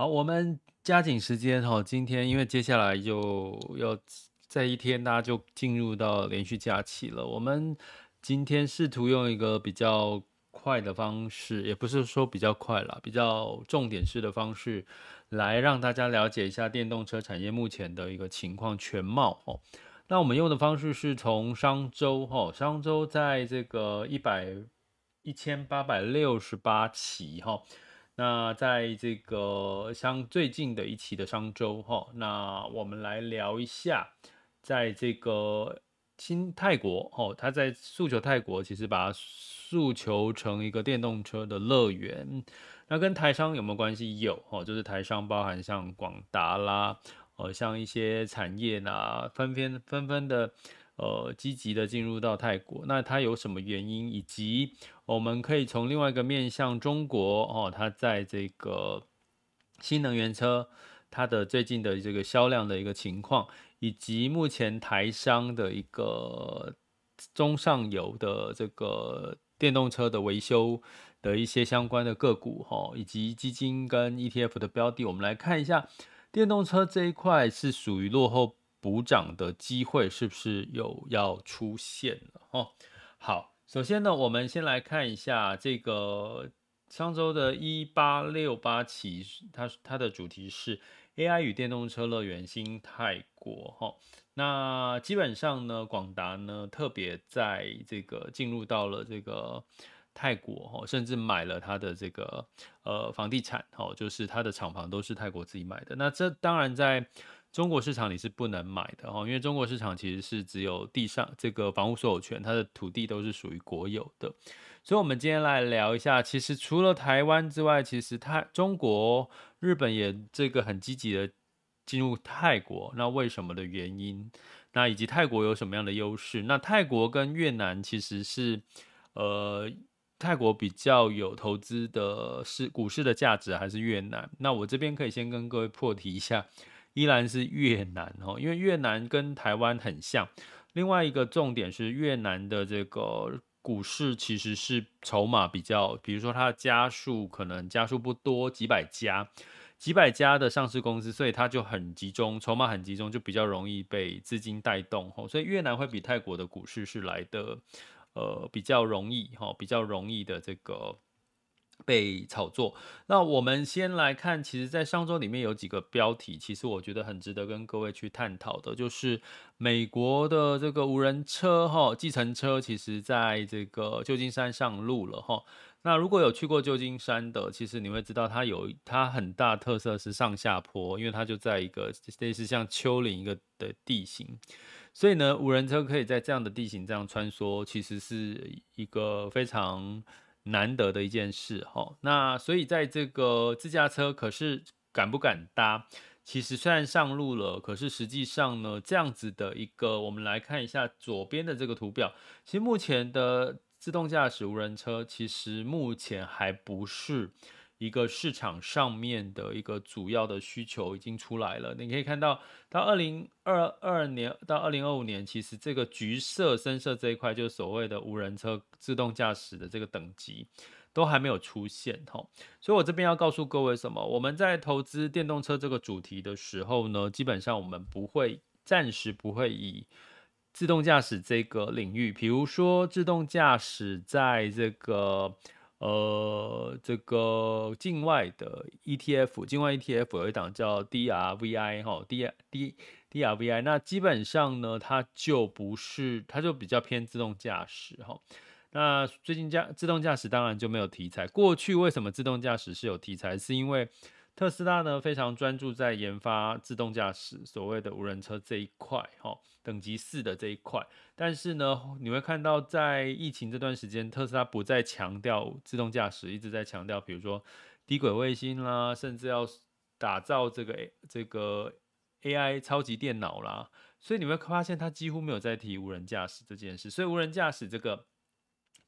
好，我们加紧时间哈，今天因为接下来就要在一天，大家就进入到连续假期了。我们今天试图用一个比较快的方式，也不是说比较快啦，比较重点式的方式，来让大家了解一下电动车产业目前的一个情况全貌哦。那我们用的方式是从商周哈，商周在这个一百一千八百六十八期哈。那在这个像最近的一期的商周哈，那我们来聊一下，在这个新泰国哈，他在诉求泰国，其实把它诉求成一个电动车的乐园。那跟台商有没有关系？有哦，就是台商包含像广达啦，呃，像一些产业呐，纷纷纷纷的。呃，积极的进入到泰国，那它有什么原因？以及我们可以从另外一个面向中国哦，它在这个新能源车它的最近的这个销量的一个情况，以及目前台商的一个中上游的这个电动车的维修的一些相关的个股哈，以及基金跟 ETF 的标的，我们来看一下电动车这一块是属于落后。补涨的机会是不是有要出现了？哦，好，首先呢，我们先来看一下这个上周的一八六八期，它它的主题是 AI 与电动车乐园新泰国。哈，那基本上呢，广达呢特别在这个进入到了这个泰国，甚至买了它的这个呃房地产，就是它的厂房都是泰国自己买的。那这当然在中国市场你是不能买的哈，因为中国市场其实是只有地上这个房屋所有权，它的土地都是属于国有的。所以，我们今天来聊一下，其实除了台湾之外，其实泰、中国、日本也这个很积极的进入泰国。那为什么的原因？那以及泰国有什么样的优势？那泰国跟越南其实是呃，泰国比较有投资的是股市的价值，还是越南？那我这边可以先跟各位破题一下。依然是越南哦，因为越南跟台湾很像。另外一个重点是越南的这个股市其实是筹码比较，比如说它的家数可能家数不多，几百家，几百家的上市公司，所以它就很集中，筹码很集中，就比较容易被资金带动哦。所以越南会比泰国的股市是来的呃比较容易哈，比较容易的这个。被炒作。那我们先来看，其实，在上周里面有几个标题，其实我觉得很值得跟各位去探讨的，就是美国的这个无人车哈，计程车，其实在这个旧金山上路了哈。那如果有去过旧金山的，其实你会知道它有它很大特色是上下坡，因为它就在一个类似像丘陵一个的地形，所以呢，无人车可以在这样的地形这样穿梭，其实是一个非常。难得的一件事哈，那所以在这个自驾车，可是敢不敢搭？其实虽然上路了，可是实际上呢，这样子的一个，我们来看一下左边的这个图表，其实目前的自动驾驶无人车，其实目前还不是。一个市场上面的一个主要的需求已经出来了，你可以看到到二零二二年到二零二五年，其实这个橘色、深色这一块就是所谓的无人车自动驾驶的这个等级都还没有出现哈，所以我这边要告诉各位什么？我们在投资电动车这个主题的时候呢，基本上我们不会暂时不会以自动驾驶这个领域，比如说自动驾驶在这个。呃，这个境外的 ETF，境外 ETF 有一档叫 DRVI 哈，D D DRVI，那基本上呢，它就不是，它就比较偏自动驾驶哈。那最近驾自动驾驶当然就没有题材。过去为什么自动驾驶是有题材？是因为特斯拉呢，非常专注在研发自动驾驶，所谓的无人车这一块，哈，等级四的这一块。但是呢，你会看到在疫情这段时间，特斯拉不再强调自动驾驶，一直在强调，比如说低轨卫星啦，甚至要打造这个这个 AI 超级电脑啦。所以你会发现，它几乎没有在提无人驾驶这件事。所以无人驾驶这个。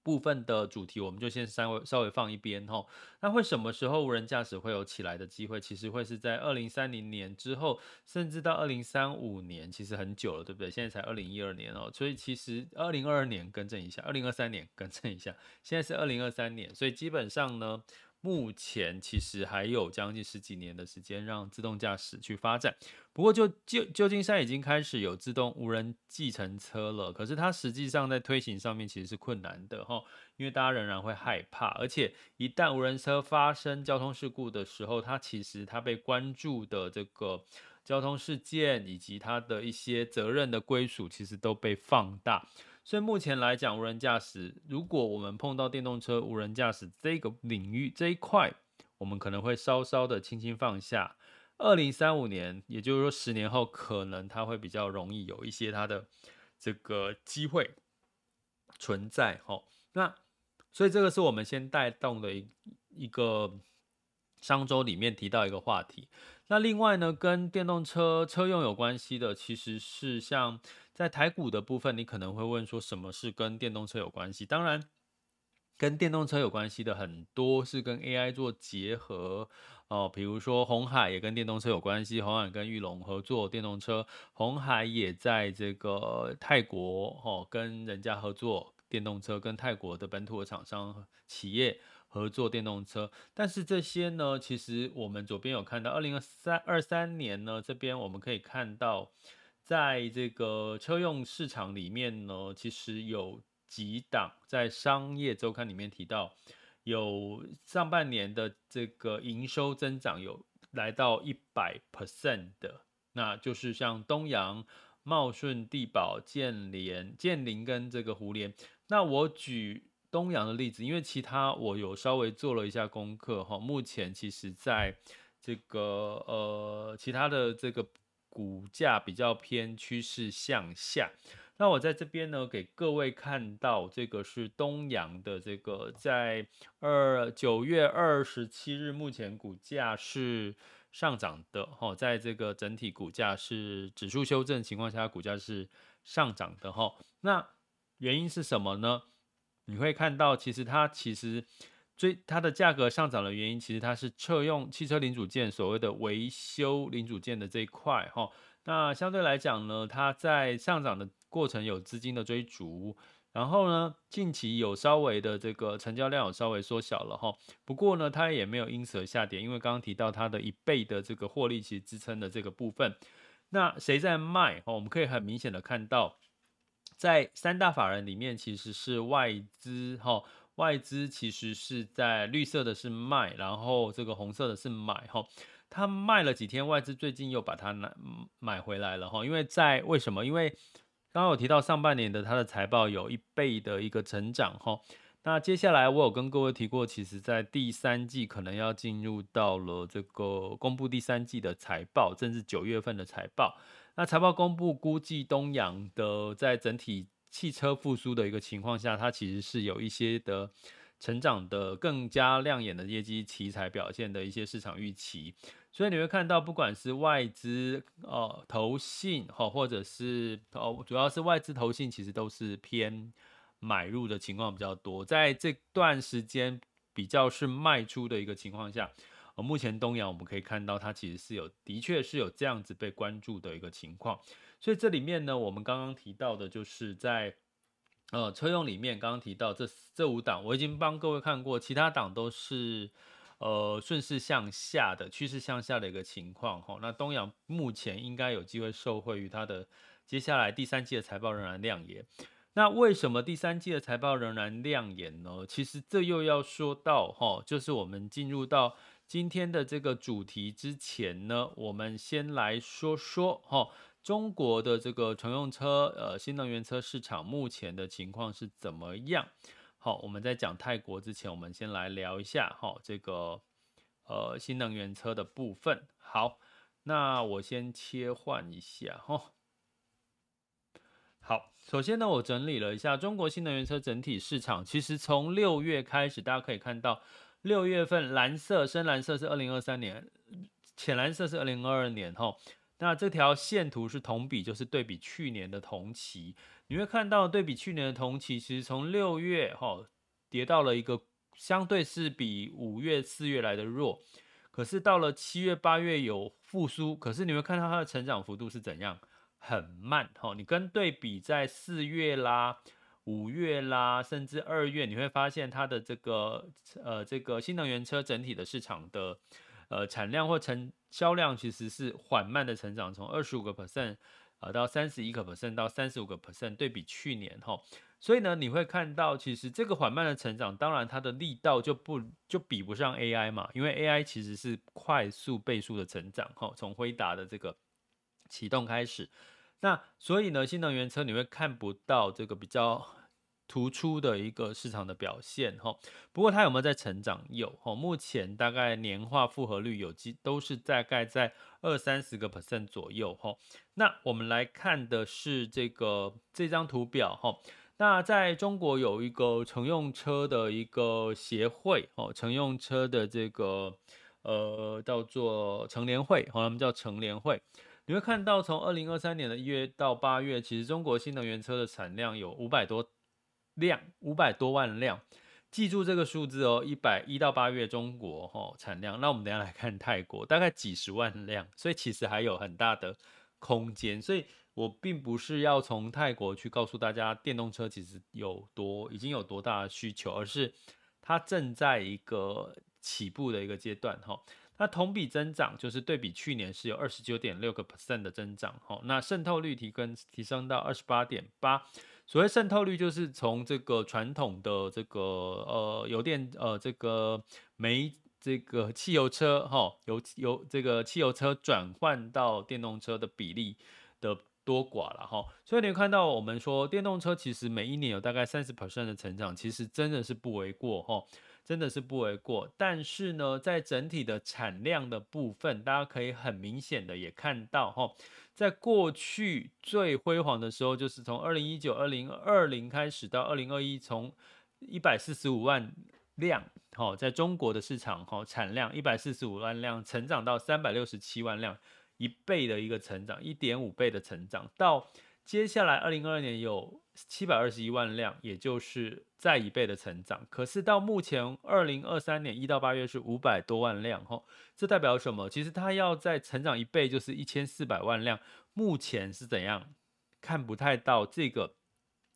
部分的主题我们就先稍微稍微放一边哈。那会什么时候无人驾驶会有起来的机会？其实会是在二零三零年之后，甚至到二零三五年，其实很久了，对不对？现在才二零一二年哦，所以其实二零二二年更正一下，二零二三年更正一下，现在是二零二三年，所以基本上呢，目前其实还有将近十几年的时间让自动驾驶去发展。不过就，就旧旧金山已经开始有自动无人计程车了，可是它实际上在推行上面其实是困难的哈，因为大家仍然会害怕，而且一旦无人车发生交通事故的时候，它其实它被关注的这个交通事件以及它的一些责任的归属，其实都被放大。所以目前来讲，无人驾驶，如果我们碰到电动车无人驾驶这个领域这一块，我们可能会稍稍的轻轻放下。二零三五年，也就是说十年后，可能它会比较容易有一些它的这个机会存在。哈，那所以这个是我们先带动的一一个商周里面提到一个话题。那另外呢，跟电动车车用有关系的，其实是像。在台股的部分，你可能会问说，什么是跟电动车有关系？当然，跟电动车有关系的很多是跟 AI 做结合哦，比如说红海也跟电动车有关系，红海跟裕隆合作电动车，红海也在这个泰国哦跟人家合作电动车，跟泰国的本土的厂商企业合作电动车。但是这些呢，其实我们左边有看到，二零二三二三年呢，这边我们可以看到。在这个车用市场里面呢，其实有几档在商业周刊里面提到，有上半年的这个营收增长有来到一百 percent 的，那就是像东阳、茂顺、地宝、建联、建林跟这个胡联。那我举东阳的例子，因为其他我有稍微做了一下功课哈，目前其实在这个呃其他的这个。股价比较偏趋势向下，那我在这边呢，给各位看到这个是东阳的这个在二九月二十七日，目前股价是上涨的哈，在这个整体股价是指数修正情况下，股价是上涨的哈。那原因是什么呢？你会看到，其实它其实。所以它的价格上涨的原因，其实它是车用汽车零组件所谓的维修零组件的这一块哈。那相对来讲呢，它在上涨的过程有资金的追逐，然后呢，近期有稍微的这个成交量有稍微缩小了哈。不过呢，它也没有因此而下跌，因为刚刚提到它的一倍的这个获利其实支撑的这个部分。那谁在卖？哦，我们可以很明显的看到，在三大法人里面其实是外资哈。外资其实是在绿色的是卖，然后这个红色的是买哈。他卖了几天，外资最近又把它买买回来了哈。因为在为什么？因为刚刚有提到上半年的它的财报有一倍的一个成长哈。那接下来我有跟各位提过，其实在第三季可能要进入到了这个公布第三季的财报，甚至九月份的财报。那财报公布，估计东阳的在整体。汽车复苏的一个情况下，它其实是有一些的成长的更加亮眼的业绩题材表现的一些市场预期，所以你会看到，不管是外资呃、投信哈，或者是哦，主要是外资投信，其实都是偏买入的情况比较多，在这段时间比较是卖出的一个情况下。呃目前东阳我们可以看到，它其实是有，的确是有这样子被关注的一个情况。所以这里面呢，我们刚刚提到的，就是在呃车用里面，刚刚提到这这五档，我已经帮各位看过，其他档都是呃顺势向下的趋势向下的一个情况哈。那东阳目前应该有机会受惠于它的接下来第三季的财报仍然亮眼。那为什么第三季的财报仍然亮眼呢？其实这又要说到哈，就是我们进入到。今天的这个主题之前呢，我们先来说说哈，中国的这个乘用车呃新能源车市场目前的情况是怎么样？好，我们在讲泰国之前，我们先来聊一下哈这个呃新能源车的部分。好，那我先切换一下哈。好，首先呢，我整理了一下中国新能源车整体市场，其实从六月开始，大家可以看到。六月份蓝色、深蓝色是二零二三年，浅蓝色是二零二二年哈。那这条线图是同比，就是对比去年的同期。你会看到对比去年的同期，其实从六月哈跌到了一个相对是比五月、四月来的弱，可是到了七月、八月有复苏。可是你会看到它的成长幅度是怎样？很慢哈。你跟对比在四月啦、五月啦，甚至二月，你会发现它的这个呃这个新能源车整体的市场的呃产量或成销量其实是缓慢的成长，从二十五个 percent 呃到三十一个 percent 到三十五个 percent，对比去年哈，所以呢你会看到其实这个缓慢的成长，当然它的力道就不就比不上 AI 嘛，因为 AI 其实是快速倍数的成长哈，从辉达的这个启动开始。那所以呢，新能源车你会看不到这个比较突出的一个市场的表现哈。不过它有没有在成长？有哈。目前大概年化复合率有机都是大概在二三十个 percent 左右哈。那我们来看的是这个这张图表哈。那在中国有一个乘用车的一个协会哦，乘用车的这个呃叫做乘联会，好，他们叫乘联会。你会看到，从二零二三年的一月到八月，其实中国新能源车的产量有五百多量，五百多万辆。记住这个数字哦，一百一到八月中国哈产量。那我们等下来看泰国，大概几十万辆，所以其实还有很大的空间。所以我并不是要从泰国去告诉大家电动车其实有多已经有多大的需求，而是它正在一个起步的一个阶段哈。那同比增长就是对比去年是有二十九点六个 percent 的增长，哈，那渗透率提跟提升到二十八点八。所谓渗透率就是从这个传统的这个呃油电呃这个煤这个汽油车哈油油这个汽油车转换到电动车的比例的多寡了哈。所以你看到我们说电动车其实每一年有大概三十 percent 的成长，其实真的是不为过哈。真的是不为过，但是呢，在整体的产量的部分，大家可以很明显的也看到哈，在过去最辉煌的时候，就是从二零一九、二零二零开始到二零二一，从一百四十五万辆，哈，在中国的市场哈，产量一百四十五万辆，成长到三百六十七万辆，一倍的一个成长，一点五倍的成长，到接下来二零二二年有。七百二十一万辆，也就是再一倍的成长。可是到目前二零二三年一到八月是五百多万辆，吼，这代表什么？其实它要再成长一倍，就是一千四百万辆。目前是怎样？看不太到这个。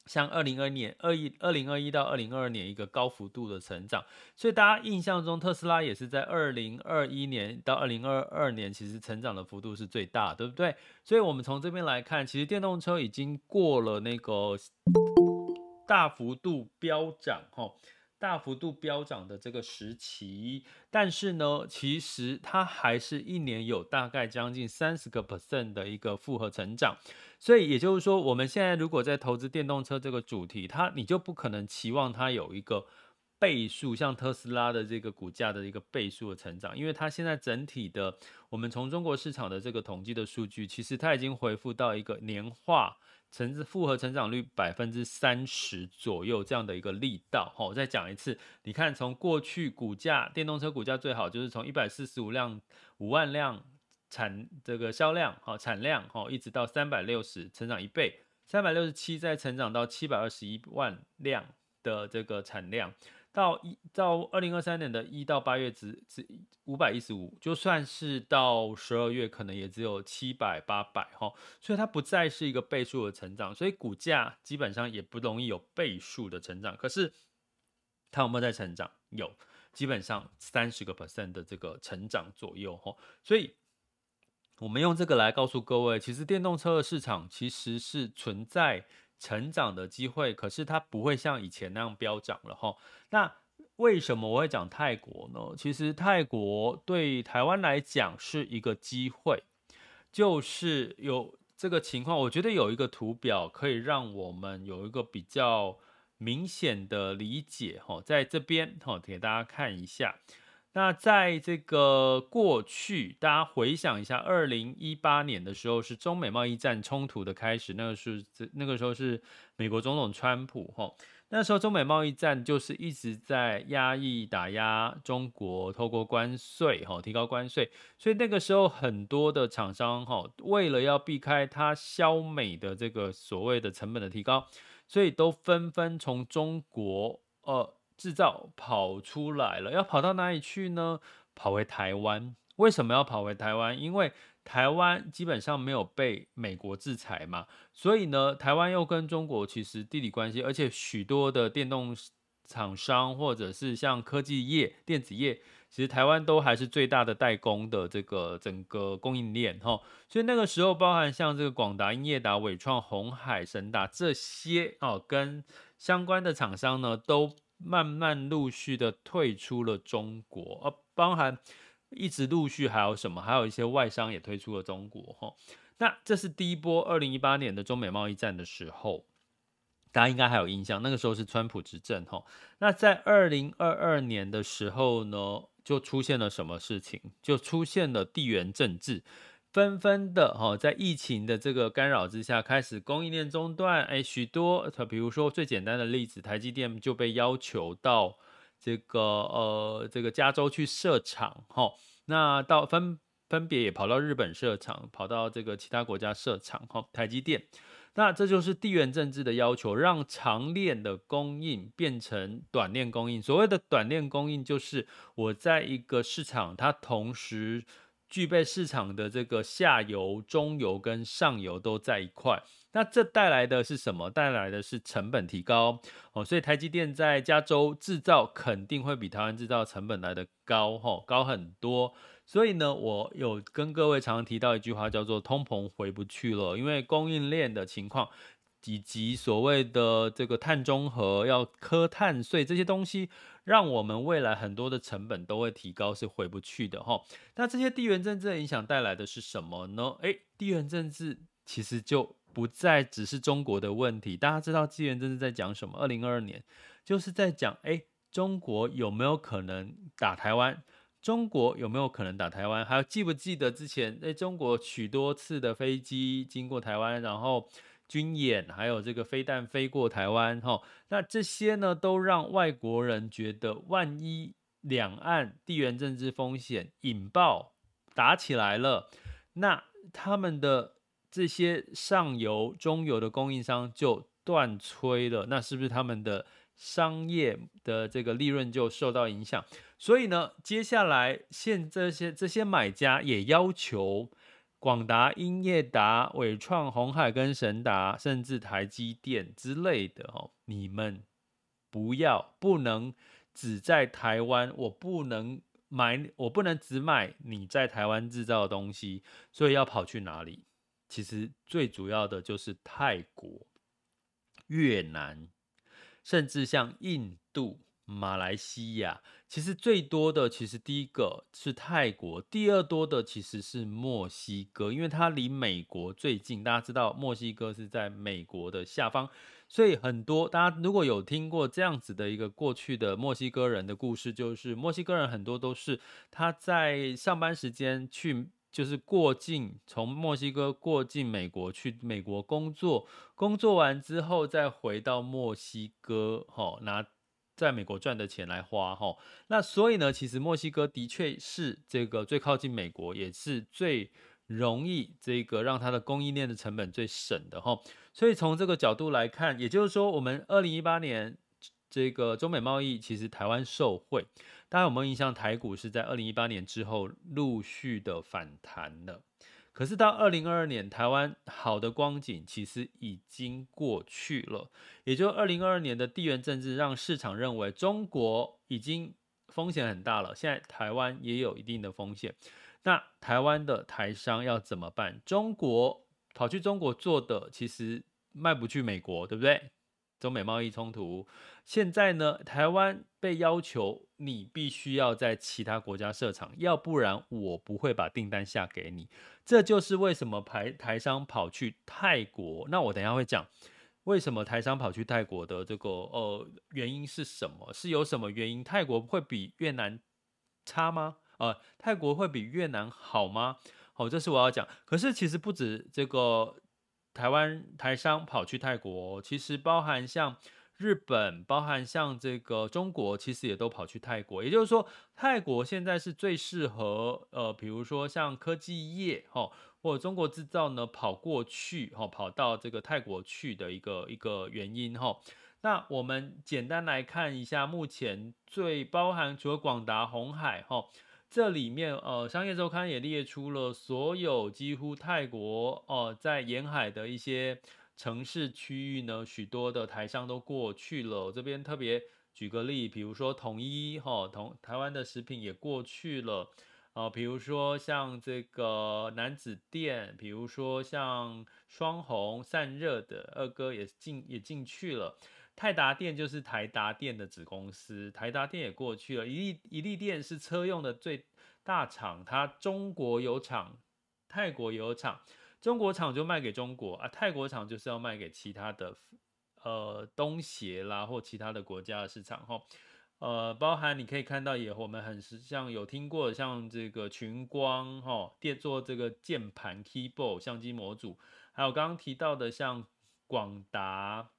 像二零二年二一二零二一到二零二二年一个高幅度的成长，所以大家印象中特斯拉也是在二零二一年到二零二二年，其实成长的幅度是最大，对不对？所以我们从这边来看，其实电动车已经过了那个大幅度飙涨，哈。大幅度飙涨的这个时期，但是呢，其实它还是一年有大概将近三十个 percent 的一个复合成长，所以也就是说，我们现在如果在投资电动车这个主题，它你就不可能期望它有一个倍数，像特斯拉的这个股价的一个倍数的成长，因为它现在整体的，我们从中国市场的这个统计的数据，其实它已经恢复到一个年化。成复合成长率百分之三十左右这样的一个力道，好，我再讲一次，你看从过去股价电动车股价最好就是从一百四十五辆五万辆产这个销量哈产量哈，一直到三百六十成长一倍，三百六十七再成长到七百二十一万辆的这个产量。到一到二零二三年的一到八月只只五百一十五，就算是到十二月，可能也只有七百八百哈，所以它不再是一个倍数的成长，所以股价基本上也不容易有倍数的成长。可是它有没有在成长？有，基本上三十个 percent 的这个成长左右哈。所以我们用这个来告诉各位，其实电动车的市场其实是存在。成长的机会，可是它不会像以前那样飙涨了哈。那为什么我会讲泰国呢？其实泰国对台湾来讲是一个机会，就是有这个情况。我觉得有一个图表可以让我们有一个比较明显的理解哈，在这边哈，给大家看一下。那在这个过去，大家回想一下，二零一八年的时候是中美贸易战冲突的开始，那个是那个时候是美国总统川普哈，那时候中美贸易战就是一直在压抑打压中国，透过关税哈提高关税，所以那个时候很多的厂商哈为了要避开它销美的这个所谓的成本的提高，所以都纷纷从中国呃。制造跑出来了，要跑到哪里去呢？跑回台湾为什么要跑回台湾？因为台湾基本上没有被美国制裁嘛，所以呢，台湾又跟中国其实地理关系，而且许多的电动厂商或者是像科技业、电子业。其实台湾都还是最大的代工的这个整个供应链哈，所以那个时候包含像这个广达、英业达、伟创、鸿海、神达这些哦，跟相关的厂商呢，都慢慢陆续的退出了中国，呃，包含一直陆续还有什么，还有一些外商也退出了中国哈。那这是第一波二零一八年的中美贸易战的时候。大家应该还有印象，那个时候是川普执政哈。那在二零二二年的时候呢，就出现了什么事情？就出现了地缘政治，纷纷的哈，在疫情的这个干扰之下，开始供应链中断。哎，许多，比如说最简单的例子，台积电就被要求到这个呃这个加州去设厂哈。那到分分别也跑到日本设厂，跑到这个其他国家设厂哈。台积电。那这就是地缘政治的要求，让长链的供应变成短链供应。所谓的短链供应，就是我在一个市场，它同时具备市场的这个下游、中游跟上游都在一块。那这带来的是什么？带来的是成本提高哦。所以台积电在加州制造肯定会比台湾制造成本来的高，哦，高很多。所以呢，我有跟各位常常提到一句话，叫做“通膨回不去了”，因为供应链的情况，以及所谓的这个碳中和要课碳税这些东西，让我们未来很多的成本都会提高，是回不去的哈。那这些地缘政治的影响带来的是什么呢？诶，地缘政治其实就不再只是中国的问题。大家知道地缘政治在讲什么？二零二二年就是在讲，诶，中国有没有可能打台湾？中国有没有可能打台湾？还有记不记得之前在中国许多次的飞机经过台湾，然后军演，还有这个飞弹飞过台湾，哈，那这些呢，都让外国人觉得，万一两岸地缘政治风险引爆打起来了，那他们的这些上游、中游的供应商就断炊了，那是不是他们的商业的这个利润就受到影响？所以呢，接下来现这些这些买家也要求广达、英业达、伟创、鸿海跟神达，甚至台积电之类的哦，你们不要不能只在台湾，我不能买，我不能只买你在台湾制造的东西，所以要跑去哪里？其实最主要的就是泰国、越南，甚至像印度。马来西亚其实最多的，其实第一个是泰国，第二多的其实是墨西哥，因为它离美国最近。大家知道墨西哥是在美国的下方，所以很多大家如果有听过这样子的一个过去的墨西哥人的故事，就是墨西哥人很多都是他在上班时间去，就是过境从墨西哥过境美国去美国工作，工作完之后再回到墨西哥，吼拿。在美国赚的钱来花哈，那所以呢，其实墨西哥的确是这个最靠近美国，也是最容易这个让它的供应链的成本最省的哈。所以从这个角度来看，也就是说，我们二零一八年这个中美贸易，其实台湾受惠。大家有没有印象？台股是在二零一八年之后陆续的反弹了。可是到二零二二年，台湾好的光景其实已经过去了。也就二零二二年的地缘政治，让市场认为中国已经风险很大了。现在台湾也有一定的风险，那台湾的台商要怎么办？中国跑去中国做的，其实卖不去美国，对不对？中美贸易冲突，现在呢，台湾被要求你必须要在其他国家设厂，要不然我不会把订单下给你。这就是为什么台台商跑去泰国。那我等下会讲为什么台商跑去泰国的这个呃原因是什么？是有什么原因？泰国会比越南差吗？呃，泰国会比越南好吗？好，这是我要讲。可是其实不止这个。台湾台商跑去泰国，其实包含像日本，包含像这个中国，其实也都跑去泰国。也就是说，泰国现在是最适合呃，比如说像科技业哈，或者中国制造呢跑过去哈，跑到这个泰国去的一个一个原因哈。那我们简单来看一下，目前最包含除了广达、红海哈。这里面呃，商业周刊也列出了所有几乎泰国哦、在沿海的一些城市区域呢，许多的台商都过去了。这边特别举个例，比如说统一哈，统、台湾的食品也过去了。哦，比如说像这个南子店，比如说像双红散热的二哥也进也进去了。泰达电就是台达电的子公司，台达电也过去了。一利一利电是车用的最大厂，它中国有厂，泰国也有厂，中国厂就卖给中国啊，泰国厂就是要卖给其他的呃东协啦或其他的国家的市场哈。呃，包含你可以看到也，我们很像有听过像这个群光哈，电做这个键盘 keyboard 相机模组，还有刚刚提到的像广达、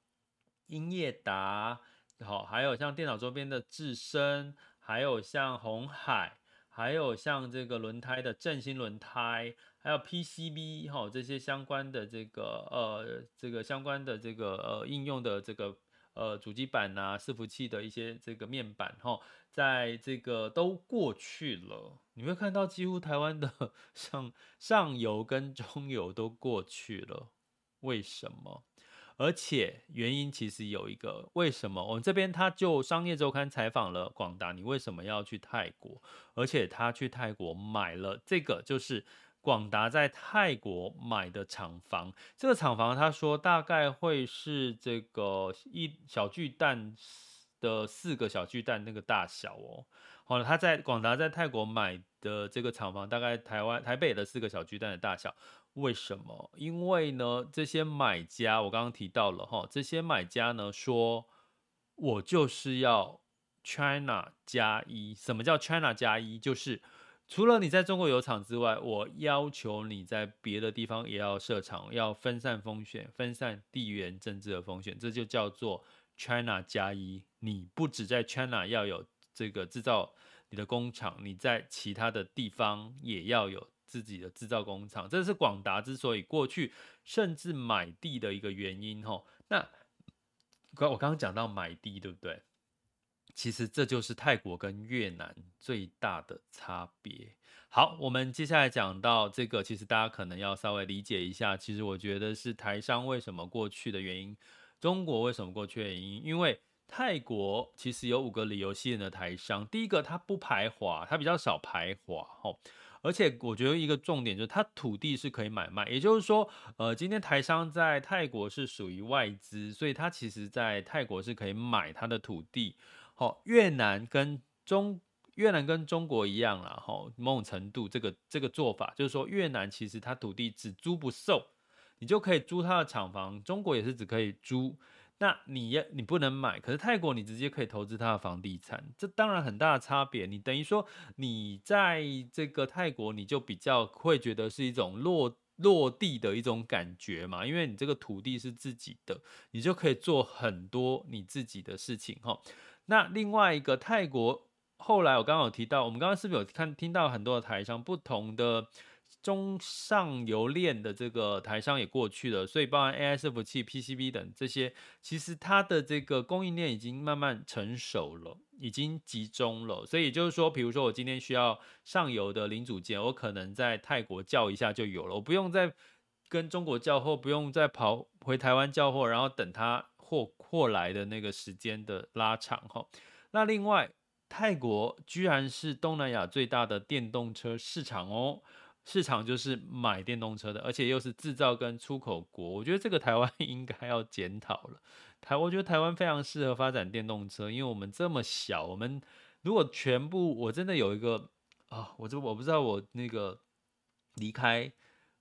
英业达，好，还有像电脑周边的智深，还有像鸿海，还有像这个轮胎的正新轮胎，还有 PCB 哈，这些相关的这个呃，这个相关的这个呃应用的这个。呃，主机板呐、伺服器的一些这个面板，哈，在这个都过去了。你会看到几乎台湾的 上上游跟中游都过去了。为什么？而且原因其实有一个，为什么？我们这边他就商业周刊采访了广达，你为什么要去泰国？而且他去泰国买了这个，就是。广达在泰国买的厂房，这个厂房他说大概会是这个一小巨蛋的四个小巨蛋那个大小哦。好了，他在广达在泰国买的这个厂房，大概台湾台北的四个小巨蛋的大小。为什么？因为呢，这些买家我刚刚提到了哈，这些买家呢说，我就是要 China 加一。什么叫 China 加一？就是。除了你在中国有厂之外，我要求你在别的地方也要设厂，要分散风险，分散地缘政治的风险，这就叫做 China 加一。你不只在 China 要有这个制造你的工厂，你在其他的地方也要有自己的制造工厂。这是广达之所以过去甚至买地的一个原因。吼，那刚我刚刚讲到买地，对不对？其实这就是泰国跟越南最大的差别。好，我们接下来讲到这个，其实大家可能要稍微理解一下。其实我觉得是台商为什么过去的原因，中国为什么过去的原因？因为泰国其实有五个理由吸引的台商。第一个，它不排华，它比较少排华，吼。而且我觉得一个重点就是它土地是可以买卖，也就是说，呃，今天台商在泰国是属于外资，所以它其实在泰国是可以买它的土地。好，越南跟中越南跟中国一样啦，哈，某种程度这个这个做法就是说，越南其实它土地只租不售，你就可以租它的厂房。中国也是只可以租，那你要你不能买，可是泰国你直接可以投资它的房地产，这当然很大的差别。你等于说你在这个泰国，你就比较会觉得是一种落落地的一种感觉嘛，因为你这个土地是自己的，你就可以做很多你自己的事情，哈。那另外一个泰国，后来我刚刚有提到，我们刚刚是不是有看听到很多的台商，不同的中上游链的这个台商也过去了，所以包含 AI 伺服器、PCB 等这些，其实它的这个供应链已经慢慢成熟了，已经集中了。所以也就是说，比如说我今天需要上游的零组件，我可能在泰国叫一下就有了，我不用再跟中国叫货，不用再跑回台湾叫货，然后等它。货货来的那个时间的拉长哈，那另外泰国居然是东南亚最大的电动车市场哦，市场就是买电动车的，而且又是制造跟出口国，我觉得这个台湾 应该要检讨了。台，我觉得台湾非常适合发展电动车，因为我们这么小，我们如果全部，我真的有一个啊，我这我不知道我那个离开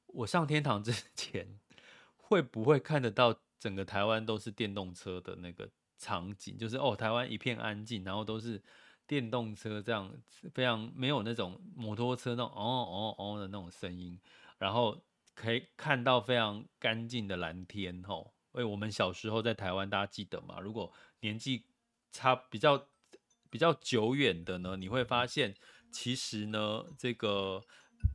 我上天堂之 前会不会看得到。整个台湾都是电动车的那个场景，就是哦，台湾一片安静，然后都是电动车这样，非常没有那种摩托车那种哦哦哦的那种声音，然后可以看到非常干净的蓝天吼。因为我们小时候在台湾，大家记得吗？如果年纪差比较比较久远的呢，你会发现其实呢，这个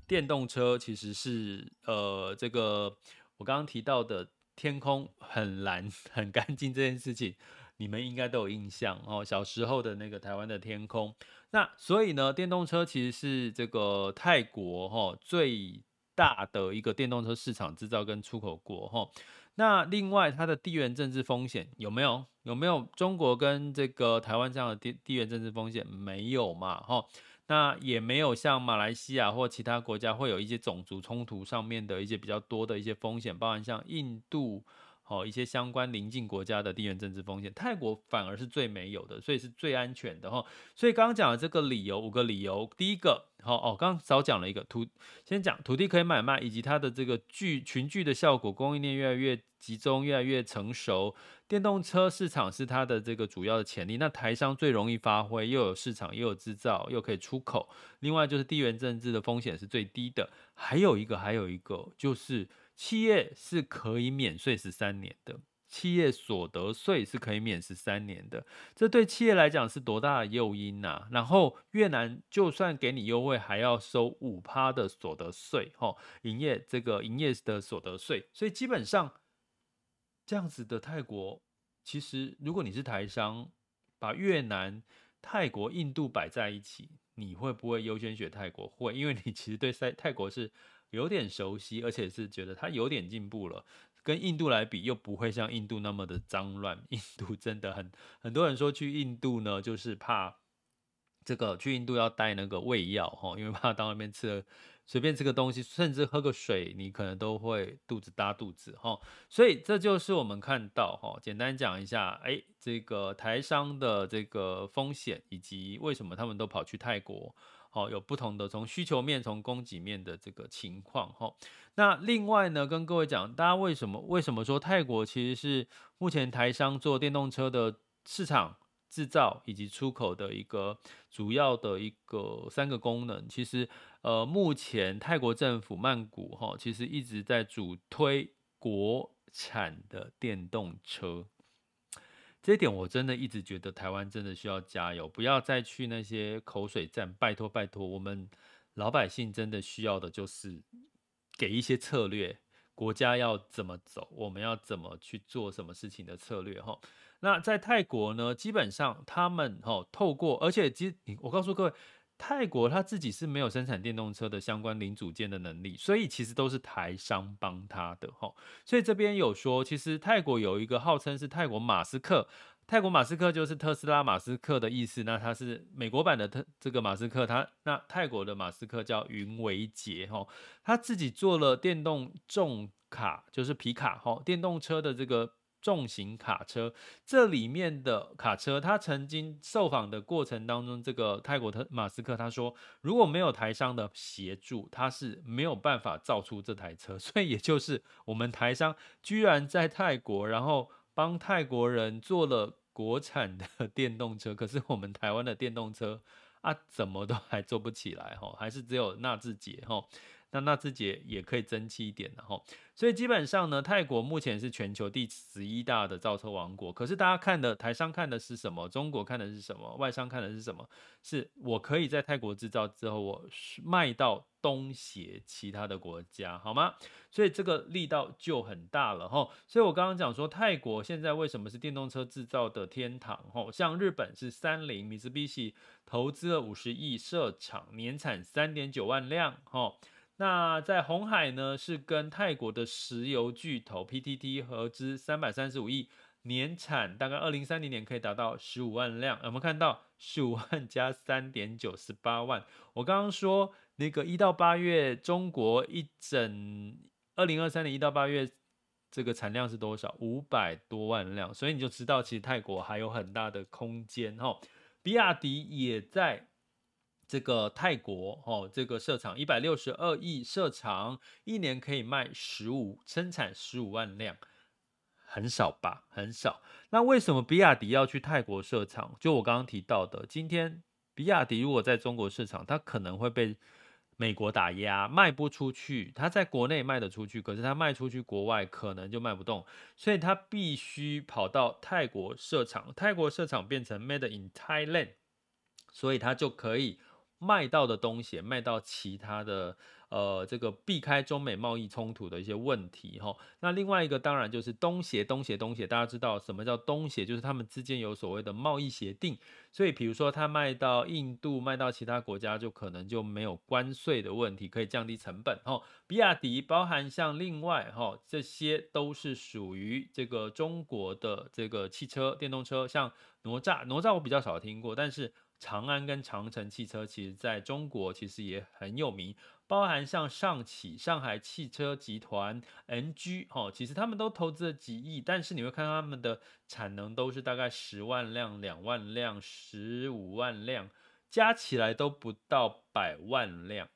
电动车其实是呃，这个我刚刚提到的。天空很蓝 很干净这件事情，你们应该都有印象哦，小时候的那个台湾的天空。那所以呢，电动车其实是这个泰国哈最大的一个电动车市场制造跟出口国哈。那另外它的地缘政治风险有没有？有没有中国跟这个台湾这样的地地缘政治风险？没有嘛哈。那也没有像马来西亚或其他国家会有一些种族冲突上面的一些比较多的一些风险，包含像印度。哦，一些相关邻近国家的地缘政治风险，泰国反而是最没有的，所以是最安全的哈。所以刚刚讲的这个理由，五个理由，第一个，好哦，刚刚少讲了一个土，先讲土地可以买卖，以及它的这个聚群聚的效果，供应链越来越集中，越来越成熟，电动车市场是它的这个主要的潜力。那台商最容易发挥，又有市场，又有制造，又可以出口。另外就是地缘政治的风险是最低的。还有一个，还有一个就是。企业是可以免税十三年的，企业所得税是可以免十三年的，这对企业来讲是多大的诱因呐？然后越南就算给你优惠，还要收五趴的所得税，吼，营业这个营业的所得税，所以基本上这样子的泰国，其实如果你是台商，把越南、泰国、印度摆在一起，你会不会优先选泰国？会，因为你其实对泰泰国是。有点熟悉，而且是觉得它有点进步了。跟印度来比，又不会像印度那么的脏乱。印度真的很，很多人说去印度呢，就是怕这个去印度要带那个胃药哈，因为怕到那边吃了随便吃个东西，甚至喝个水，你可能都会肚子搭肚子哈。所以这就是我们看到哈，简单讲一下，哎，这个台商的这个风险，以及为什么他们都跑去泰国。好，有不同的从需求面、从供给面的这个情况哈。那另外呢，跟各位讲，大家为什么为什么说泰国其实是目前台商做电动车的市场制造以及出口的一个主要的一个三个功能？其实呃，目前泰国政府曼谷哈，其实一直在主推国产的电动车。这一点我真的一直觉得台湾真的需要加油，不要再去那些口水战，拜托拜托，我们老百姓真的需要的就是给一些策略，国家要怎么走，我们要怎么去做什么事情的策略哈。那在泰国呢，基本上他们哈透过，而且其实我告诉各位。泰国他自己是没有生产电动车的相关零组件的能力，所以其实都是台商帮他的哈。所以这边有说，其实泰国有一个号称是泰国马斯克，泰国马斯克就是特斯拉马斯克的意思。那他是美国版的特这个马斯克，他那泰国的马斯克叫云维杰哈，他自己做了电动重卡，就是皮卡哈，电动车的这个。重型卡车，这里面的卡车，他曾经受访的过程当中，这个泰国特马斯克他说，如果没有台商的协助，他是没有办法造出这台车。所以也就是我们台商居然在泰国，然后帮泰国人做了国产的 电动车，可是我们台湾的电动车啊，怎么都还做不起来哈，还是只有纳智捷哈。那那自己也可以争气一点的哈，所以基本上呢，泰国目前是全球第十一大的造车王国。可是大家看的台商看的是什么？中国看的是什么？外商看的是什么？是我可以在泰国制造之后，我卖到东协其他的国家，好吗？所以这个力道就很大了哈。所以我刚刚讲说，泰国现在为什么是电动车制造的天堂？哈，像日本是三菱、米兹比西投资了五十亿设厂，年产三点九万辆，哈。那在红海呢，是跟泰国的石油巨头 PTT 合资三百三十五亿，年产大概二零三零年可以达到十五万辆。有没有看到十五万加三点九十八万？我刚刚说那个一到八月，中国一整二零二三年一到八月这个产量是多少？五百多万辆。所以你就知道，其实泰国还有很大的空间哈。比亚迪也在。这个泰国哦，这个设厂一百六十二亿设厂，一年可以卖十五，生产十五万辆，很少吧？很少。那为什么比亚迪要去泰国设厂？就我刚刚提到的，今天比亚迪如果在中国市场，它可能会被美国打压，卖不出去。它在国内卖得出去，可是它卖出去国外可能就卖不动，所以它必须跑到泰国设厂。泰国设厂变成 Made in Thailand，所以它就可以。卖到的东西卖到其他的。呃，这个避开中美贸易冲突的一些问题哈。那另外一个当然就是东协，东协，东协，大家知道什么叫东协？就是他们之间有所谓的贸易协定。所以，比如说他卖到印度，卖到其他国家，就可能就没有关税的问题，可以降低成本哈。比亚迪包含像另外哈，这些都是属于这个中国的这个汽车电动车，像哪吒，哪吒我比较少听过，但是长安跟长城汽车其实在中国其实也很有名。包含像上汽、上海汽车集团、NG 哦，其实他们都投资了几亿，但是你会看到他们的产能都是大概十万辆、两万辆、十五万辆，加起来都不到百万辆，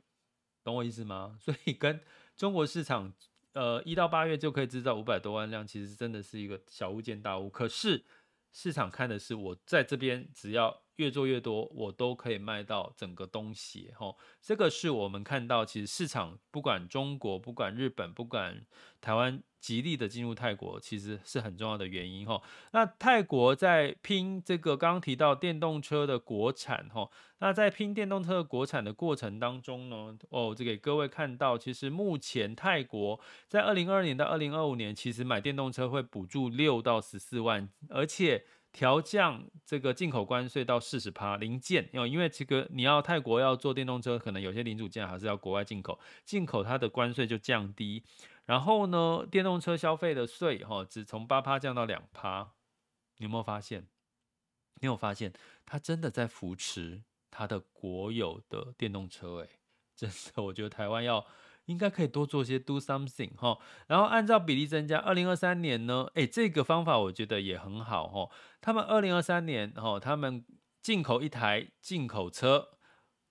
懂我意思吗？所以跟中国市场，呃，一到八月就可以制造五百多万辆，其实真的是一个小巫见大巫。可是市场看的是我在这边只要。越做越多，我都可以卖到整个东西，吼，这个是我们看到，其实市场不管中国，不管日本，不管台湾，极力的进入泰国，其实是很重要的原因，吼。那泰国在拼这个刚刚提到电动车的国产，吼，那在拼电动车国产的过程当中呢，哦，这给各位看到，其实目前泰国在二零二二年到二零二五年，其实买电动车会补助六到十四万，而且。调降这个进口关税到四十趴零件，因为这个你要泰国要做电动车，可能有些零组件还是要国外进口，进口它的关税就降低。然后呢，电动车消费的税哈，只从八趴降到两趴。你有没有发现？你有发现它真的在扶持它的国有的电动车？诶，真的，我觉得台湾要。应该可以多做些 do something 哈，然后按照比例增加。二零二三年呢，诶，这个方法我觉得也很好哈。他们二零二三年哈，他们进口一台进口车，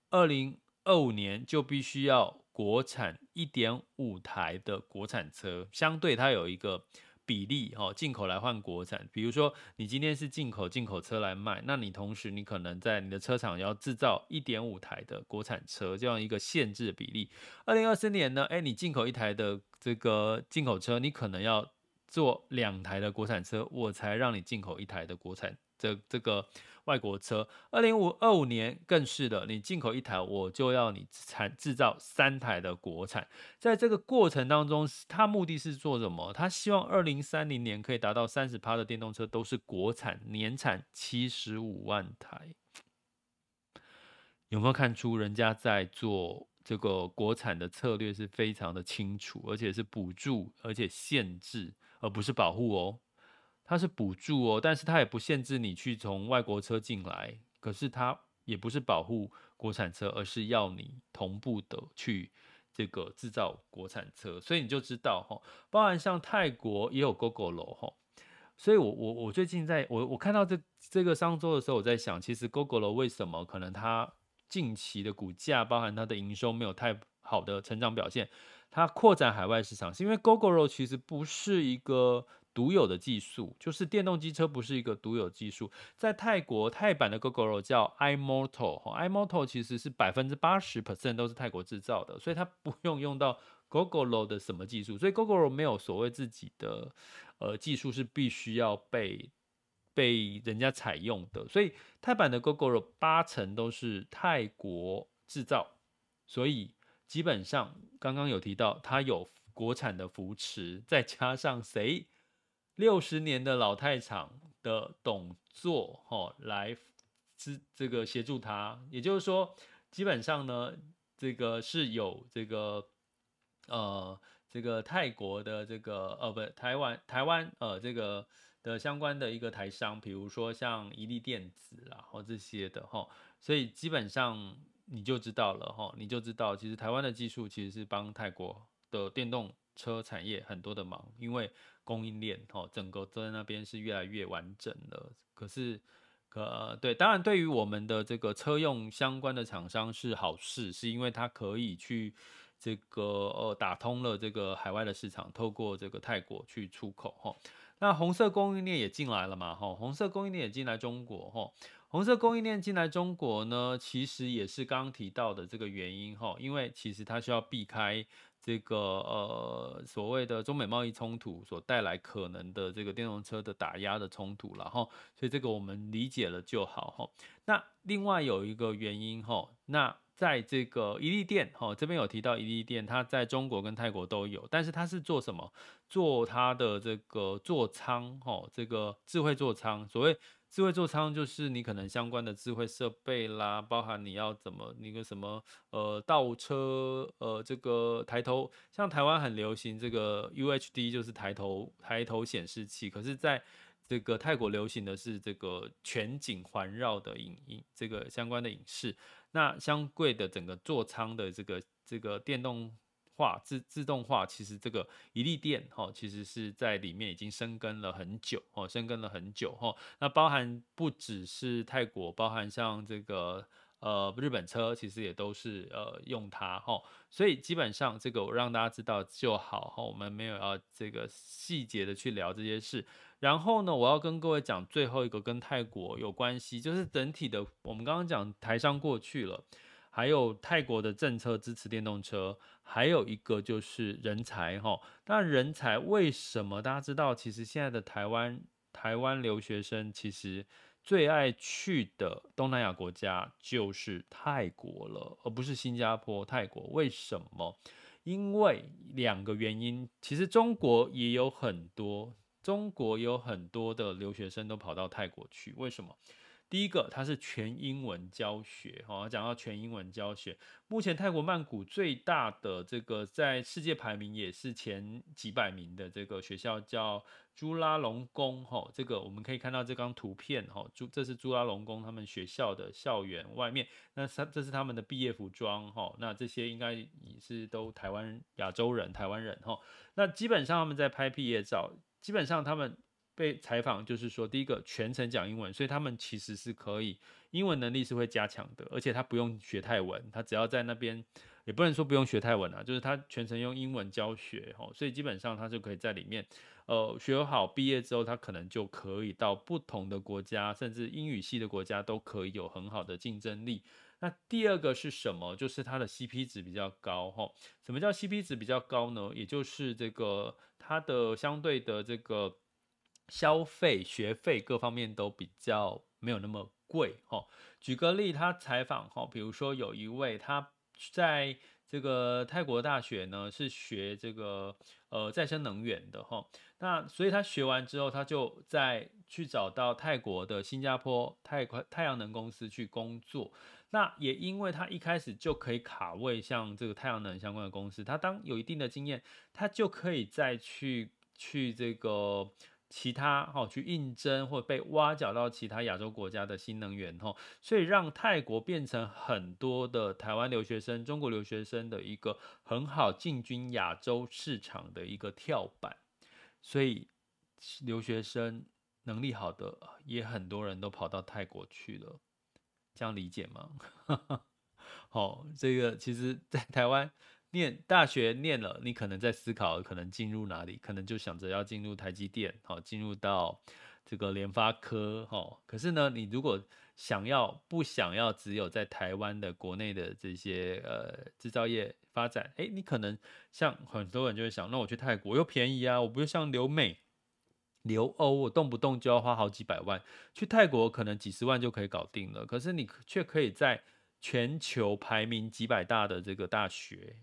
二零二五年就必须要国产一点五台的国产车，相对它有一个。比例哈，进口来换国产。比如说，你今天是进口进口车来卖，那你同时你可能在你的车厂要制造一点五台的国产车，这样一个限制的比例。二零二四年呢，哎，你进口一台的这个进口车，你可能要做两台的国产车，我才让你进口一台的国产。这这个外国车，二零五二五年更是的，你进口一台，我就要你产制造三台的国产。在这个过程当中，他目的是做什么？他希望二零三零年可以达到三十趴的电动车都是国产，年产七十五万台。有没有看出人家在做这个国产的策略是非常的清楚，而且是补助，而且限制，而不是保护哦。它是补助哦，但是它也不限制你去从外国车进来，可是它也不是保护国产车，而是要你同步的去这个制造国产车，所以你就知道哈，包含像泰国也有 Gogoro 哈，所以我我我最近在我我看到这这个商周的时候，我在想，其实 Gogoro 为什么可能它近期的股价，包含它的营收没有太好的成长表现，它扩展海外市场，是因为 Gogoro 其实不是一个。独有的技术就是电动机车不是一个独有技术，在泰国泰版的 Gogoro 叫 iMoto，iMoto 其实是百分之八十 percent 都是泰国制造的，所以它不 用用到 Gogoro 的什么技术，所以 Gogoro 没有所谓自己的呃技术是必须要被被人家采用的，所以泰版的 Gogoro 八成都是泰国制造，所以基本上刚刚有提到它有国产的扶持，再加上谁？六十年的老泰厂的董座，哈，来支这个协助他，也就是说，基本上呢，这个是有这个呃，这个泰国的这个呃，不，台湾台湾呃，这个的相关的一个台商，比如说像怡利电子啦，或这些的哈，所以基本上你就知道了哈，你就知道，其实台湾的技术其实是帮泰国的电动车产业很多的忙，因为。供应链哦，整个都在那边是越来越完整了。可是，可对，当然对于我们的这个车用相关的厂商是好事，是因为它可以去这个呃打通了这个海外的市场，透过这个泰国去出口哈。那红色供应链也进来了嘛哈，红色供应链也进来中国哈。红色供应链进来中国呢，其实也是刚刚提到的这个原因哈，因为其实它需要避开。这个呃所谓的中美贸易冲突所带来可能的这个电动车的打压的冲突了哈，所以这个我们理解了就好哈。那另外有一个原因哈，那在这个怡利店，哈，这边有提到怡利店，它在中国跟泰国都有，但是它是做什么？做它的这个座舱，哈，这个智慧座舱。所谓智慧座舱，就是你可能相关的智慧设备啦，包含你要怎么那个什么，呃，倒车，呃，这个抬头，像台湾很流行这个 UHD，就是抬头抬头显示器，可是，在这个泰国流行的是这个全景环绕的影音，这个相关的影视。那相对的整个座舱的这个这个电动化自自动化，其实这个怡利电哈，其实是在里面已经深耕了很久哦，深耕了很久哈。那包含不只是泰国，包含像这个。呃，日本车其实也都是呃用它哈，所以基本上这个我让大家知道就好哈，我们没有要这个细节的去聊这些事。然后呢，我要跟各位讲最后一个跟泰国有关系，就是整体的我们刚刚讲台商过去了，还有泰国的政策支持电动车，还有一个就是人才哈。那人才为什么大家知道？其实现在的台湾台湾留学生其实。最爱去的东南亚国家就是泰国了，而不是新加坡。泰国为什么？因为两个原因。其实中国也有很多，中国有很多的留学生都跑到泰国去。为什么？第一个，它是全英文教学，哈，讲到全英文教学，目前泰国曼谷最大的这个在世界排名也是前几百名的这个学校叫朱拉隆功，哈，这个我们可以看到这张图片，哈，朱这是朱拉隆功他们学校的校园外面，那他这是他们的毕业服装，哈，那这些应该也是都台湾亚洲人，台湾人，哈，那基本上他们在拍毕业照，基本上他们。被采访就是说，第一个全程讲英文，所以他们其实是可以英文能力是会加强的，而且他不用学泰文，他只要在那边，也不能说不用学泰文啊，就是他全程用英文教学，哦，所以基本上他就可以在里面，呃，学好毕业之后，他可能就可以到不同的国家，甚至英语系的国家都可以有很好的竞争力。那第二个是什么？就是它的 CP 值比较高，吼，什么叫 CP 值比较高呢？也就是这个它的相对的这个。消费、学费各方面都比较没有那么贵哈。举个例，他采访哈，比如说有一位他在这个泰国大学呢，是学这个呃再生能源的哈。那所以他学完之后，他就在去找到泰国的新加坡太太阳能公司去工作。那也因为他一开始就可以卡位像这个太阳能相关的公司，他当有一定的经验，他就可以再去去这个。其他哈去应征或被挖角到其他亚洲国家的新能源哈，所以让泰国变成很多的台湾留学生、中国留学生的一个很好进军亚洲市场的一个跳板。所以留学生能力好的也很多人都跑到泰国去了，这样理解吗？好，这个其实在台湾。念大学念了，你可能在思考，可能进入哪里，可能就想着要进入台积电，好，进入到这个联发科，哈。可是呢，你如果想要不想要只有在台湾的国内的这些呃制造业发展，诶，你可能像很多人就会想，那我去泰国又便宜啊，我不就像留美、留欧，我动不动就要花好几百万，去泰国可能几十万就可以搞定了。可是你却可以在全球排名几百大的这个大学。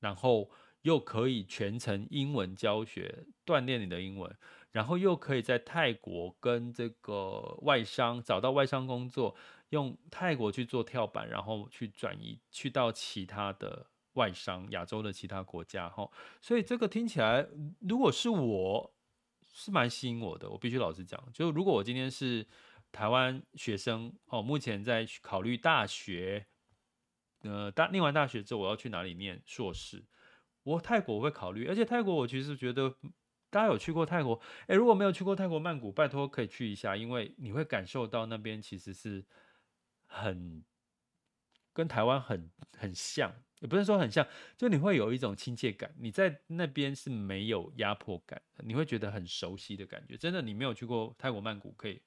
然后又可以全程英文教学，锻炼你的英文，然后又可以在泰国跟这个外商找到外商工作，用泰国去做跳板，然后去转移去到其他的外商，亚洲的其他国家哈。所以这个听起来，如果是我，是蛮吸引我的。我必须老实讲，就如果我今天是台湾学生哦，目前在考虑大学。呃，大念完大学之后，我要去哪里念硕士？我泰国我会考虑，而且泰国我其实觉得，大家有去过泰国？诶，如果没有去过泰国曼谷，拜托可以去一下，因为你会感受到那边其实是很跟台湾很很像，也不是说很像，就你会有一种亲切感，你在那边是没有压迫感，你会觉得很熟悉的感觉。真的，你没有去过泰国曼谷，可以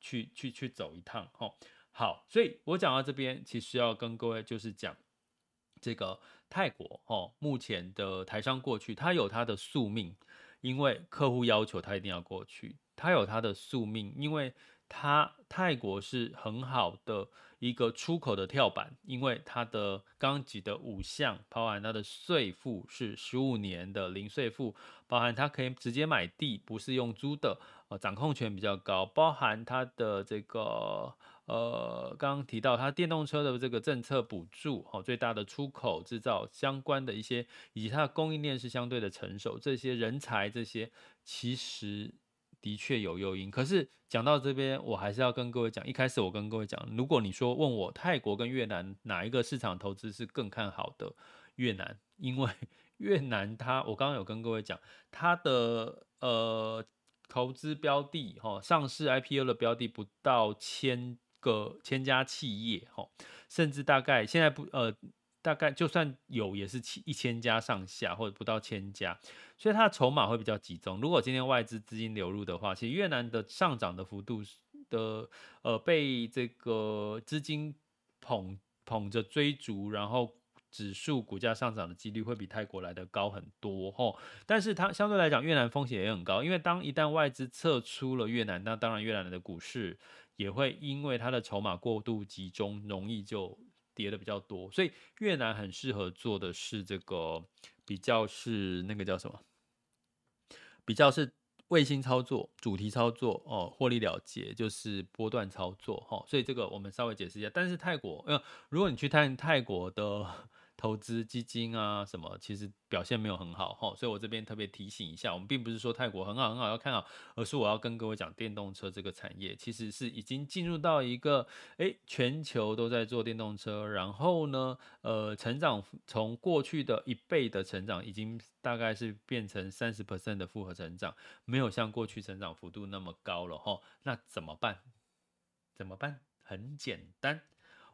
去去去走一趟，哦。好，所以我讲到这边，其实要跟各位就是讲这个泰国哦，目前的台商过去，他有他的宿命，因为客户要求他一定要过去，他有他的宿命，因为它泰国是很好的一个出口的跳板，因为它的刚级的五项，包含它的税负是十五年的零税负，包含它可以直接买地，不是用租的，呃，掌控权比较高，包含它的这个。呃，刚刚提到它电动车的这个政策补助，哦，最大的出口制造相关的一些，以及它的供应链是相对的成熟，这些人才这些其实的确有诱因。可是讲到这边，我还是要跟各位讲，一开始我跟各位讲，如果你说问我泰国跟越南哪一个市场投资是更看好的，越南，因为 越南它，我刚刚有跟各位讲，它的呃投资标的，哈，上市 IPO 的标的不到千。个千家企业，哈，甚至大概现在不呃，大概就算有也是七一千家上下或者不到千家，所以它的筹码会比较集中。如果今天外资资金流入的话，其实越南的上涨的幅度的呃被这个资金捧捧着追逐，然后指数股价上涨的几率会比泰国来的高很多，哈。但是它相对来讲，越南风险也很高，因为当一旦外资撤出了越南，那当然越南的股市。也会因为它的筹码过度集中，容易就跌的比较多。所以越南很适合做的是这个比较是那个叫什么？比较是卫星操作、主题操作哦，获利了结就是波段操作哈。所以这个我们稍微解释一下。但是泰国，因为如果你去看泰国的。投资基金啊，什么其实表现没有很好哈，所以我这边特别提醒一下，我们并不是说泰国很好很好要看好，而是我要跟各位讲，电动车这个产业其实是已经进入到一个，诶，全球都在做电动车，然后呢，呃，成长从过去的一倍的成长，已经大概是变成三十 percent 的复合成长，没有像过去成长幅度那么高了哈，那怎么办？怎么办？很简单。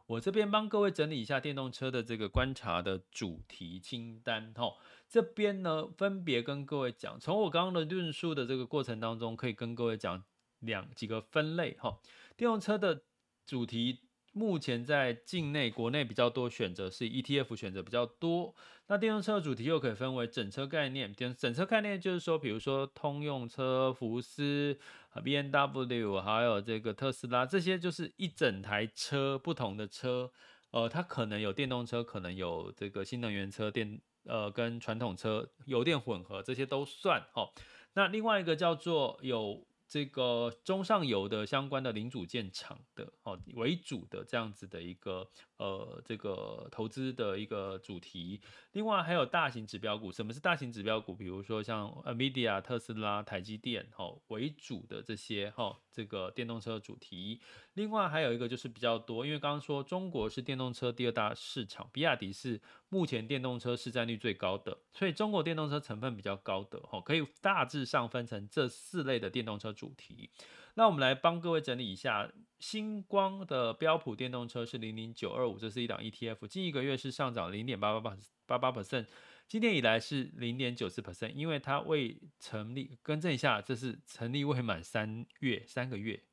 我这边帮各位整理一下电动车的这个观察的主题清单，哈，这边呢分别跟各位讲，从我刚刚的论述的这个过程当中，可以跟各位讲两几个分类，哈，电动车的主题。目前在境内、国内比较多选择是 ETF 选择比较多。那电动车的主题又可以分为整车概念，整整车概念就是说，比如说通用车、福斯、BMW，还有这个特斯拉，这些就是一整台车不同的车，呃，它可能有电动车，可能有这个新能源车、电呃跟传统车油电混合，这些都算哦。那另外一个叫做有。这个中上游的相关的零组件厂的哦为主的这样子的一个呃这个投资的一个主题，另外还有大型指标股。什么是大型指标股？比如说像 NVIDIA、特斯拉、台积电哦为主的这些哦这个电动车主题。另外还有一个就是比较多，因为刚刚说中国是电动车第二大市场，比亚迪是目前电动车市占率最高的，所以中国电动车成分比较高的哦，可以大致上分成这四类的电动车主。主题，那我们来帮各位整理一下，星光的标普电动车是零零九二五，这是一档 ETF，近一个月是上涨零点八八八八八 percent，今年以来是零点九四 percent，因为它未成立，更正一下，这是成立未满三月三个月，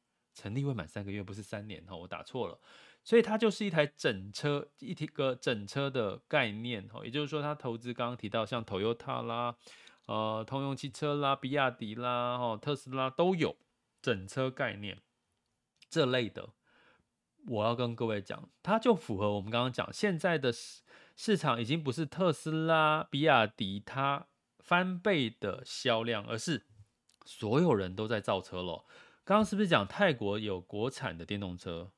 成立未满三个月不是三年哈，我打错了，所以它就是一台整车一个整车的概念哈，也就是说它投资刚刚提到像 Toyota 啦。呃，通用汽车啦，比亚迪啦，哦，特斯拉都有整车概念这类的。我要跟各位讲，它就符合我们刚刚讲，现在的市市场已经不是特斯拉、比亚迪它翻倍的销量，而是所有人都在造车了。刚刚是不是讲泰国有国产的电动车？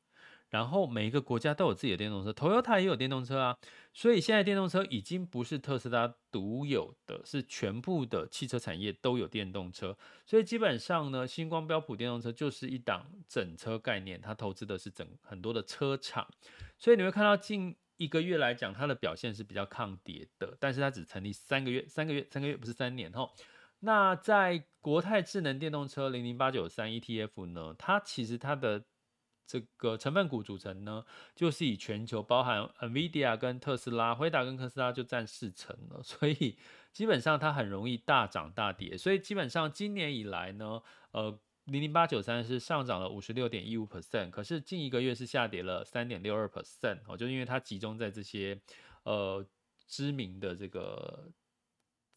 然后每一个国家都有自己的电动车，Toyota 也有电动车啊，所以现在电动车已经不是特斯拉独有的，是全部的汽车产业都有电动车，所以基本上呢，星光标普电动车就是一档整车概念，它投资的是整很多的车厂，所以你会看到近一个月来讲，它的表现是比较抗跌的，但是它只成立三个月，三个月，三个月不是三年哈。那在国泰智能电动车零零八九三 ETF 呢，它其实它的这个成分股组成呢，就是以全球包含 NVIDIA 跟特斯拉，辉达跟特斯拉就占四成了，所以基本上它很容易大涨大跌。所以基本上今年以来呢，呃，零零八九三是上涨了五十六点一五 percent，可是近一个月是下跌了三点六二 percent 哦，就因为它集中在这些呃知名的这个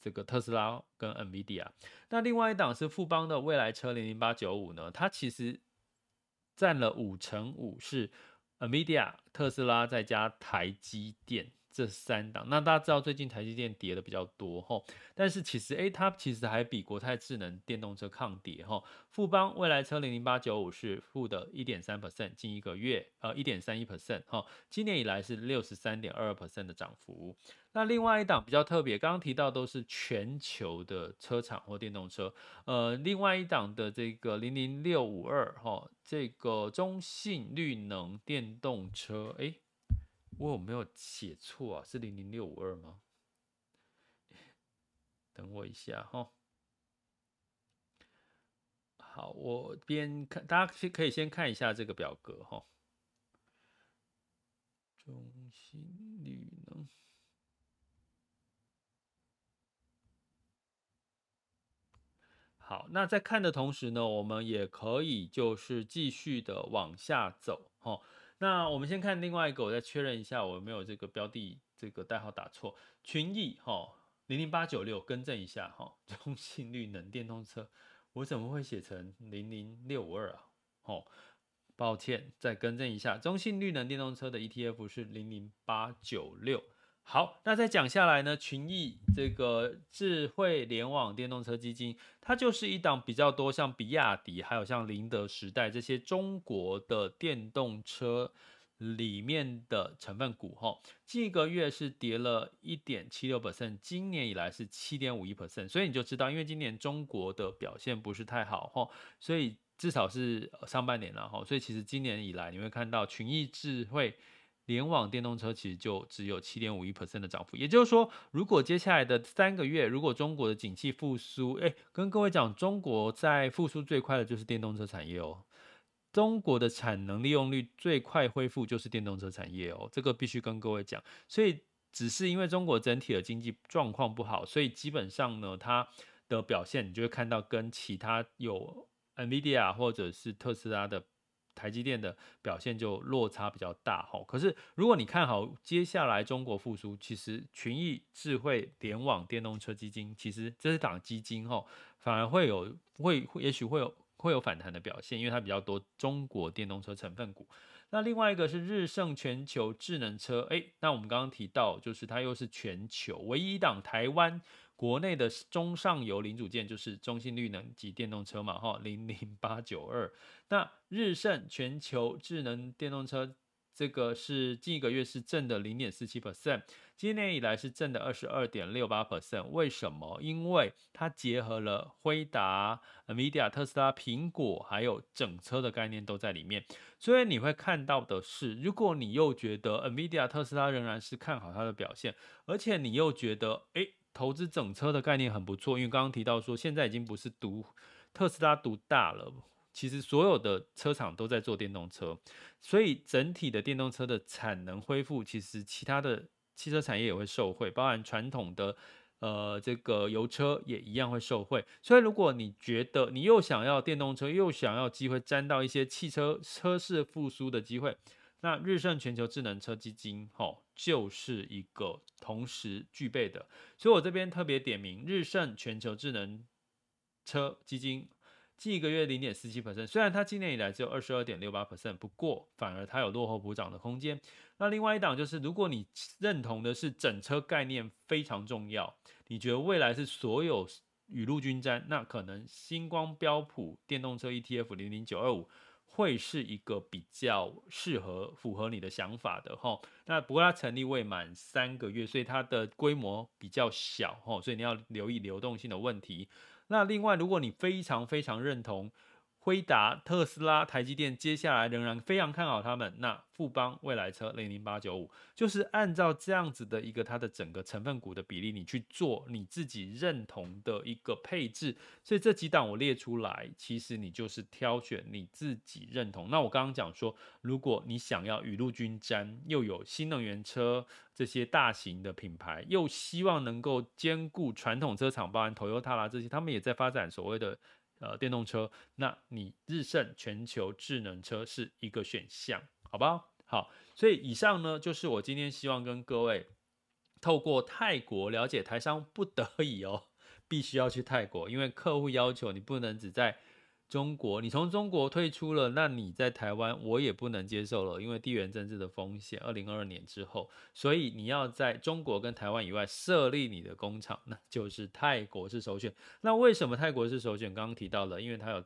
这个特斯拉跟 NVIDIA。那另外一档是富邦的未来车零零八九五呢，它其实。占了五成五，是 NVIDIA、特斯拉再加台积电。这三档，那大家知道最近台积电跌的比较多吼，但是其实诶，它其实还比国泰智能电动车抗跌吼。富邦未来车零零八九五是负的一点三 percent，近一个月呃一点三一 percent 哈，今年以来是六十三点二 percent 的涨幅。那另外一档比较特别，刚刚提到都是全球的车厂或电动车，呃，另外一档的这个零零六五二哈，这个中信绿能电动车诶。我有没有写错啊？是零零六五二吗？等我一下哈。好，我边看，大家可以先看一下这个表格哈。中心绿能。好，那在看的同时呢，我们也可以就是继续的往下走哈。那我们先看另外一个，我再确认一下我有没有这个标的这个代号打错。群益哈零零八九六，更正一下哈，中信绿能电动车，我怎么会写成零零六五二啊？哦，抱歉，再更正一下，中信绿能电动车的 ETF 是零零八九六。好，那再讲下来呢，群益这个智慧联网电动车基金，它就是一档比较多像比亚迪，还有像宁德时代这些中国的电动车里面的成分股哈。近一个月是跌了一点七六 percent，今年以来是七点五一 percent，所以你就知道，因为今年中国的表现不是太好哈，所以至少是上半年了哈，所以其实今年以来你会看到群益智慧。联网电动车其实就只有七点五一 percent 的涨幅，也就是说，如果接下来的三个月，如果中国的景气复苏，哎，跟各位讲，中国在复苏最快的就是电动车产业哦，中国的产能利用率最快恢复就是电动车产业哦，这个必须跟各位讲。所以，只是因为中国整体的经济状况不好，所以基本上呢，它的表现你就会看到跟其他有 NVIDIA 或者是特斯拉的。台积电的表现就落差比较大哈，可是如果你看好接下来中国复苏，其实群益智慧联网电动车基金，其实这是档基金哈，反而会有会也许会有会有反弹的表现，因为它比较多中国电动车成分股。那另外一个是日盛全球智能车，哎，那我们刚刚提到就是它又是全球唯一一档台湾。国内的中上游零组件就是中信绿能及电动车嘛，哈，零零八九二。那日盛全球智能电动车，这个是近一个月是正的零点四七 percent，今年以来是正的二十二点六八 percent。为什么？因为它结合了辉达、NVIDIA、特斯拉、苹果，还有整车的概念都在里面。所以你会看到的是，如果你又觉得 NVIDIA、特斯拉仍然是看好它的表现，而且你又觉得，诶。投资整车的概念很不错，因为刚刚提到说，现在已经不是独特斯拉独大了，其实所有的车厂都在做电动车，所以整体的电动车的产能恢复，其实其他的汽车产业也会受惠，包含传统的呃这个油车也一样会受惠。所以如果你觉得你又想要电动车，又想要机会沾到一些汽车车市复苏的机会。那日盛全球智能车基金，吼，就是一个同时具备的，所以我这边特别点名日盛全球智能车基金，近一个月零点四七 percent，虽然它今年以来只有二十二点六八 percent，不过反而它有落后补涨的空间。那另外一档就是，如果你认同的是整车概念非常重要，你觉得未来是所有雨露均沾，那可能星光标普电动车 ETF 零零九二五。会是一个比较适合、符合你的想法的哈。那不过它成立未满三个月，所以它的规模比较小哈，所以你要留意流动性的问题。那另外，如果你非常非常认同。辉达、特斯拉、台积电，接下来仍然非常看好他们。那富邦未来车零零八九五，就是按照这样子的一个它的整个成分股的比例，你去做你自己认同的一个配置。所以这几档我列出来，其实你就是挑选你自己认同。那我刚刚讲说，如果你想要雨露均沾，又有新能源车这些大型的品牌，又希望能够兼顾传统车厂，包含 Toyota 啦这些，他们也在发展所谓的。呃，电动车，那你日盛全球智能车是一个选项，好不好？好，所以以上呢，就是我今天希望跟各位透过泰国了解台商不得已哦，必须要去泰国，因为客户要求你不能只在中国，你从中国退出了，那你在台湾我也不能接受了，因为地缘政治的风险。二零二二年之后，所以你要在中国跟台湾以外设立你的工厂，那就是泰国是首选。那为什么泰国是首选？刚刚提到了，因为它有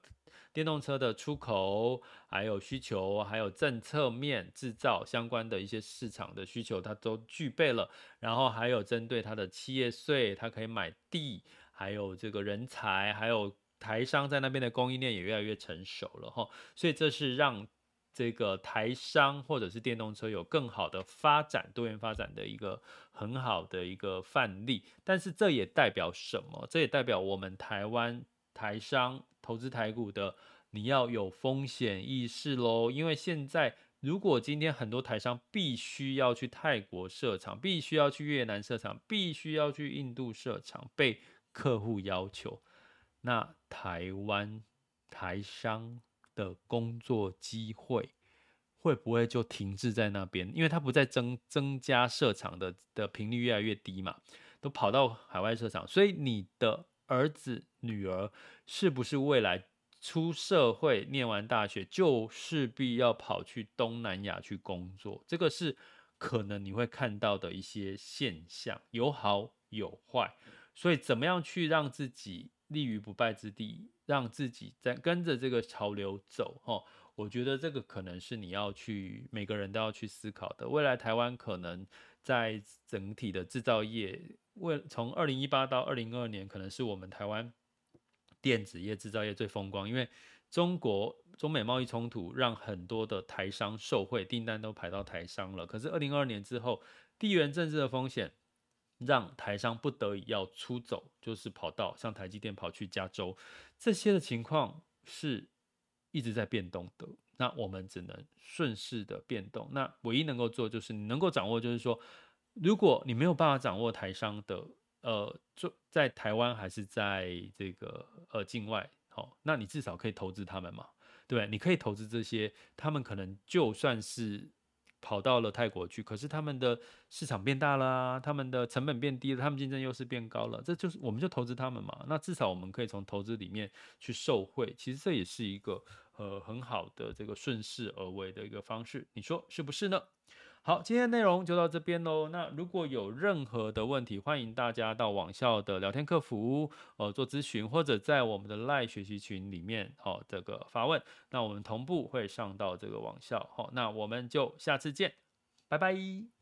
电动车的出口，还有需求，还有政策面制造相关的一些市场的需求，它都具备了。然后还有针对它的企业税，它可以买地，还有这个人才，还有。台商在那边的供应链也越来越成熟了哈，所以这是让这个台商或者是电动车有更好的发展、多元发展的一个很好的一个范例。但是这也代表什么？这也代表我们台湾台商投资台股的，你要有风险意识喽。因为现在如果今天很多台商必须要去泰国设厂，必须要去越南设厂，必须要去印度设厂，被客户要求。那台湾台商的工作机会会不会就停滞在那边？因为它不再增增加设厂的的频率越来越低嘛，都跑到海外设厂，所以你的儿子女儿是不是未来出社会念完大学就势必要跑去东南亚去工作？这个是可能你会看到的一些现象，有好有坏，所以怎么样去让自己立于不败之地，让自己在跟着这个潮流走，哈，我觉得这个可能是你要去每个人都要去思考的。未来台湾可能在整体的制造业，为从二零一八到二零二二年，可能是我们台湾电子业制造业最风光，因为中国中美贸易冲突让很多的台商受惠，订单都排到台商了。可是二零二二年之后，地缘政治的风险。让台商不得已要出走，就是跑到像台积电跑去加州，这些的情况是一直在变动的。那我们只能顺势的变动。那唯一能够做就是你能够掌握，就是说，如果你没有办法掌握台商的，呃，就在台湾还是在这个呃境外，好，那你至少可以投资他们嘛，对不对？你可以投资这些，他们可能就算是。跑到了泰国去，可是他们的市场变大啦，他们的成本变低了，他们竞争优势变高了，这就是我们就投资他们嘛。那至少我们可以从投资里面去受惠，其实这也是一个呃很好的这个顺势而为的一个方式，你说是不是呢？好，今天的内容就到这边喽。那如果有任何的问题，欢迎大家到网校的聊天客服呃做咨询，或者在我们的 Live 学习群里面哦这个发问。那我们同步会上到这个网校。好，那我们就下次见，拜拜。